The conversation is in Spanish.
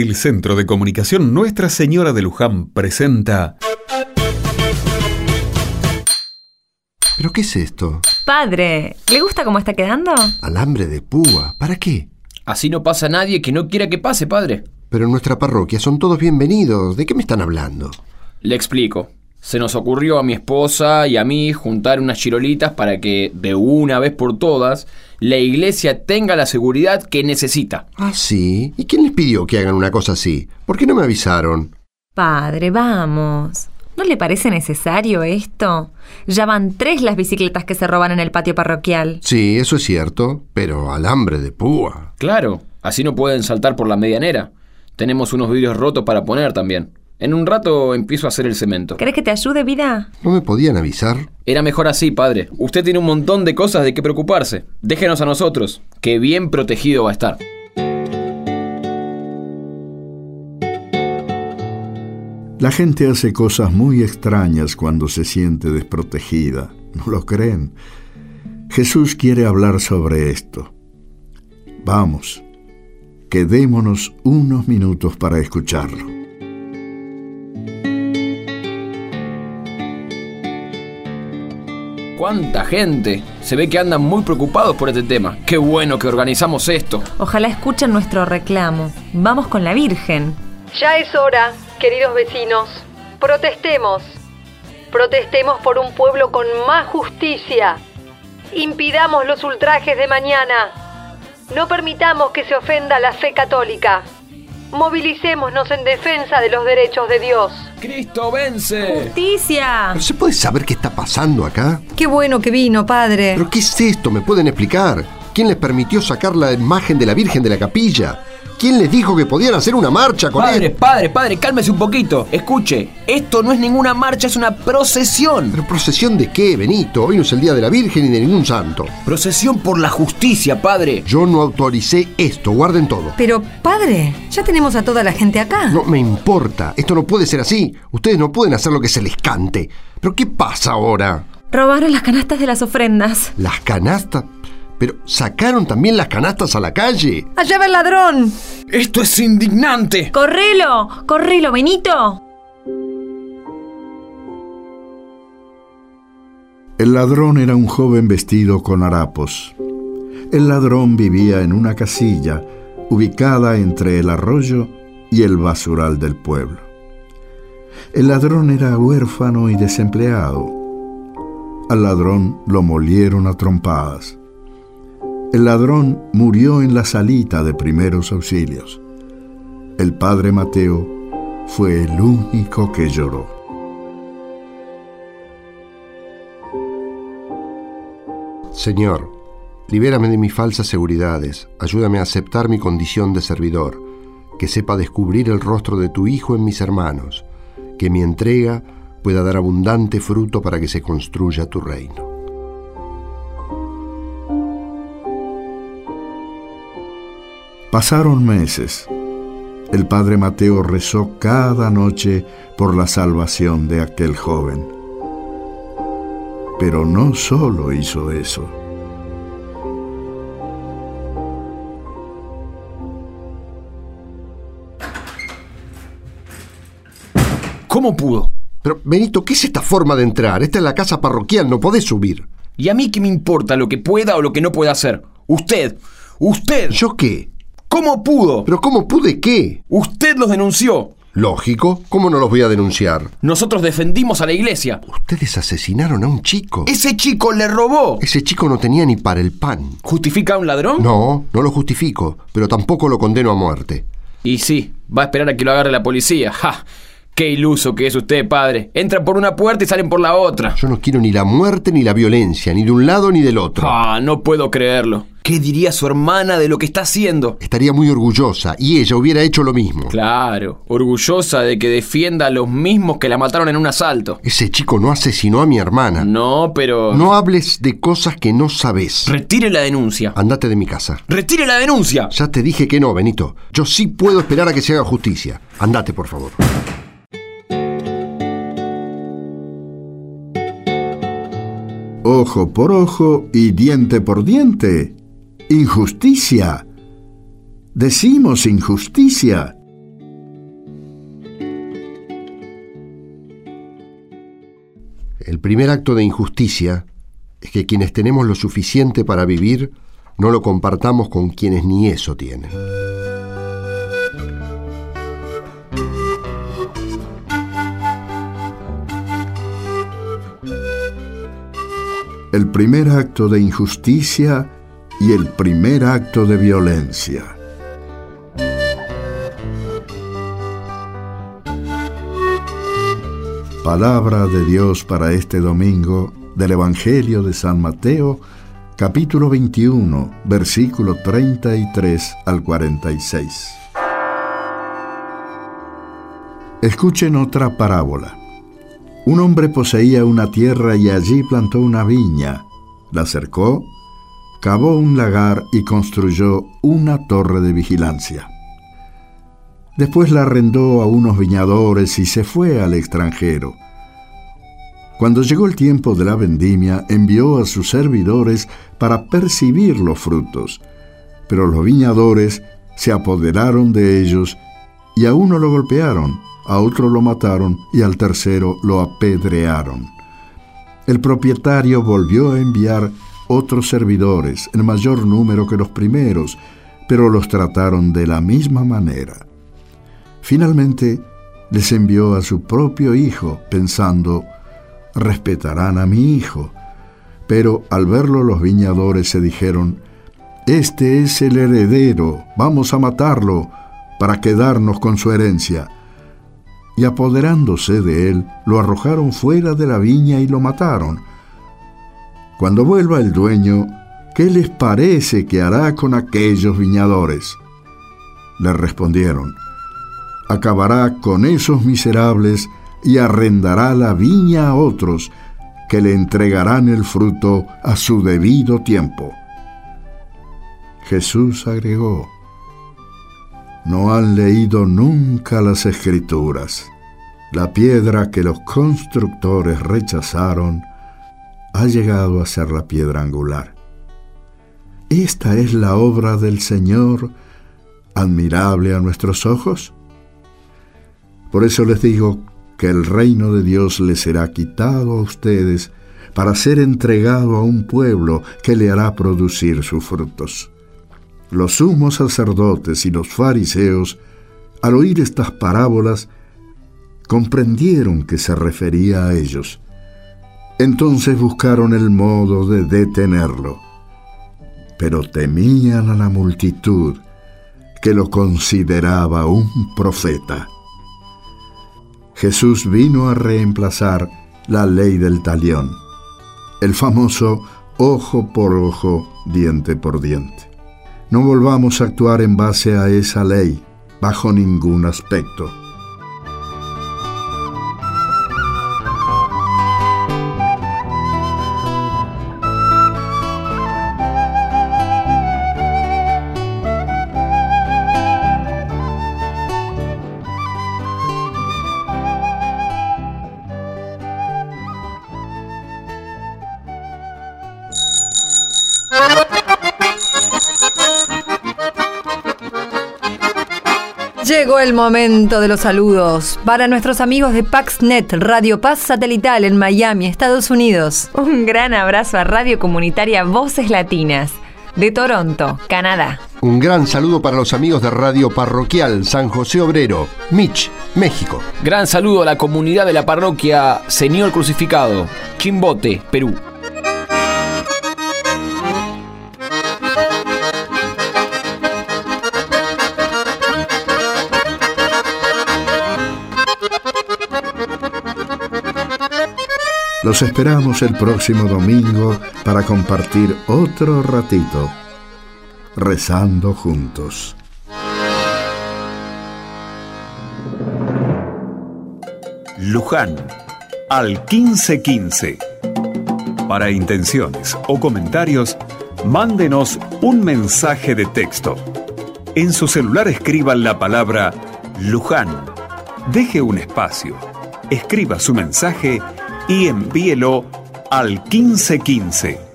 El Centro de Comunicación Nuestra Señora de Luján presenta... ¿Pero qué es esto? Padre, ¿le gusta cómo está quedando? Alambre de púa. ¿Para qué? Así no pasa nadie que no quiera que pase, padre. Pero en nuestra parroquia son todos bienvenidos. ¿De qué me están hablando? Le explico. Se nos ocurrió a mi esposa y a mí juntar unas chirolitas para que, de una vez por todas, la iglesia tenga la seguridad que necesita. Ah, sí. ¿Y quién les pidió que hagan una cosa así? ¿Por qué no me avisaron? Padre, vamos. ¿No le parece necesario esto? Ya van tres las bicicletas que se roban en el patio parroquial. Sí, eso es cierto, pero alambre de púa. Claro, así no pueden saltar por la medianera. Tenemos unos vidrios rotos para poner también. En un rato empiezo a hacer el cemento. ¿Querés que te ayude, vida? ¿No me podían avisar? Era mejor así, padre. Usted tiene un montón de cosas de qué preocuparse. Déjenos a nosotros, que bien protegido va a estar. La gente hace cosas muy extrañas cuando se siente desprotegida. ¿No lo creen? Jesús quiere hablar sobre esto. Vamos, quedémonos unos minutos para escucharlo. ¿Cuánta gente? Se ve que andan muy preocupados por este tema. Qué bueno que organizamos esto. Ojalá escuchen nuestro reclamo. Vamos con la Virgen. Ya es hora, queridos vecinos. Protestemos. Protestemos por un pueblo con más justicia. Impidamos los ultrajes de mañana. No permitamos que se ofenda la fe católica. Movilicémonos en defensa de los derechos de Dios. ¡Cristo vence! ¡Justicia! ¿Pero se puede saber qué está pasando acá? Qué bueno que vino, padre. ¿Pero qué es esto? ¿Me pueden explicar? ¿Quién les permitió sacar la imagen de la Virgen de la capilla? ¿Quién les dijo que podían hacer una marcha con Padre, él? padre, padre, cálmese un poquito. Escuche, esto no es ninguna marcha, es una procesión. ¿Pero procesión de qué, Benito? Hoy no es el día de la Virgen ni de ningún santo. Procesión por la justicia, padre. Yo no autoricé esto, guarden todo. Pero, padre, ya tenemos a toda la gente acá. No me importa, esto no puede ser así. Ustedes no pueden hacer lo que se les cante. ¿Pero qué pasa ahora? Robaron las canastas de las ofrendas. ¿Las canastas? ¿Pero sacaron también las canastas a la calle? ¡Allá va el ladrón! Esto es indignante. ¡Correlo! ¡Correlo, Benito! El ladrón era un joven vestido con harapos. El ladrón vivía en una casilla ubicada entre el arroyo y el basural del pueblo. El ladrón era huérfano y desempleado. Al ladrón lo molieron a trompadas. El ladrón murió en la salita de primeros auxilios. El padre Mateo fue el único que lloró. Señor, libérame de mis falsas seguridades, ayúdame a aceptar mi condición de servidor, que sepa descubrir el rostro de tu Hijo en mis hermanos, que mi entrega pueda dar abundante fruto para que se construya tu reino. Pasaron meses. El padre Mateo rezó cada noche por la salvación de aquel joven. Pero no solo hizo eso. ¿Cómo pudo? Pero, Benito, ¿qué es esta forma de entrar? Esta es la casa parroquial, no podés subir. ¿Y a mí qué me importa lo que pueda o lo que no pueda hacer? Usted, usted. ¿Yo qué? ¿Cómo pudo? ¿Pero cómo pude qué? Usted los denunció. Lógico, ¿cómo no los voy a denunciar? Nosotros defendimos a la iglesia. Ustedes asesinaron a un chico. Ese chico le robó. Ese chico no tenía ni para el pan. ¿Justifica a un ladrón? No, no lo justifico, pero tampoco lo condeno a muerte. Y sí, va a esperar a que lo agarre la policía. ¡Ja! Qué iluso que es usted, padre. Entran por una puerta y salen por la otra. Yo no quiero ni la muerte ni la violencia, ni de un lado ni del otro. Ah, no puedo creerlo. ¿Qué diría su hermana de lo que está haciendo? Estaría muy orgullosa y ella hubiera hecho lo mismo. Claro, orgullosa de que defienda a los mismos que la mataron en un asalto. Ese chico no asesinó a mi hermana. No, pero... No hables de cosas que no sabes. Retire la denuncia. Andate de mi casa. Retire la denuncia. Ya te dije que no, Benito. Yo sí puedo esperar a que se haga justicia. Andate, por favor. ojo por ojo y diente por diente. Injusticia. Decimos injusticia. El primer acto de injusticia es que quienes tenemos lo suficiente para vivir no lo compartamos con quienes ni eso tienen. El primer acto de injusticia y el primer acto de violencia. Palabra de Dios para este domingo del Evangelio de San Mateo, capítulo 21, versículo 33 al 46. Escuchen otra parábola. Un hombre poseía una tierra y allí plantó una viña, la cercó, cavó un lagar y construyó una torre de vigilancia. Después la arrendó a unos viñadores y se fue al extranjero. Cuando llegó el tiempo de la vendimia, envió a sus servidores para percibir los frutos, pero los viñadores se apoderaron de ellos y a uno lo golpearon, a otro lo mataron y al tercero lo apedrearon. El propietario volvió a enviar otros servidores en mayor número que los primeros, pero los trataron de la misma manera. Finalmente, les envió a su propio hijo, pensando, respetarán a mi hijo. Pero al verlo los viñadores se dijeron, Este es el heredero, vamos a matarlo para quedarnos con su herencia. Y apoderándose de él, lo arrojaron fuera de la viña y lo mataron. Cuando vuelva el dueño, ¿qué les parece que hará con aquellos viñadores? Le respondieron, acabará con esos miserables y arrendará la viña a otros que le entregarán el fruto a su debido tiempo. Jesús agregó, no han leído nunca las escrituras. La piedra que los constructores rechazaron ha llegado a ser la piedra angular. ¿Esta es la obra del Señor admirable a nuestros ojos? Por eso les digo que el reino de Dios les será quitado a ustedes para ser entregado a un pueblo que le hará producir sus frutos. Los sumos sacerdotes y los fariseos, al oír estas parábolas, comprendieron que se refería a ellos. Entonces buscaron el modo de detenerlo, pero temían a la multitud que lo consideraba un profeta. Jesús vino a reemplazar la ley del talión, el famoso ojo por ojo, diente por diente. No volvamos a actuar en base a esa ley, bajo ningún aspecto. Llegó el momento de los saludos para nuestros amigos de PaxNet, Radio Paz Satelital en Miami, Estados Unidos. Un gran abrazo a Radio Comunitaria Voces Latinas de Toronto, Canadá. Un gran saludo para los amigos de Radio Parroquial San José Obrero, Mich, México. Gran saludo a la comunidad de la parroquia Señor Crucificado, Chimbote, Perú. Los esperamos el próximo domingo para compartir otro ratito, rezando juntos. Luján, al 1515. Para intenciones o comentarios, mándenos un mensaje de texto. En su celular escriban la palabra Luján. Deje un espacio. Escriba su mensaje y envíelo al 1515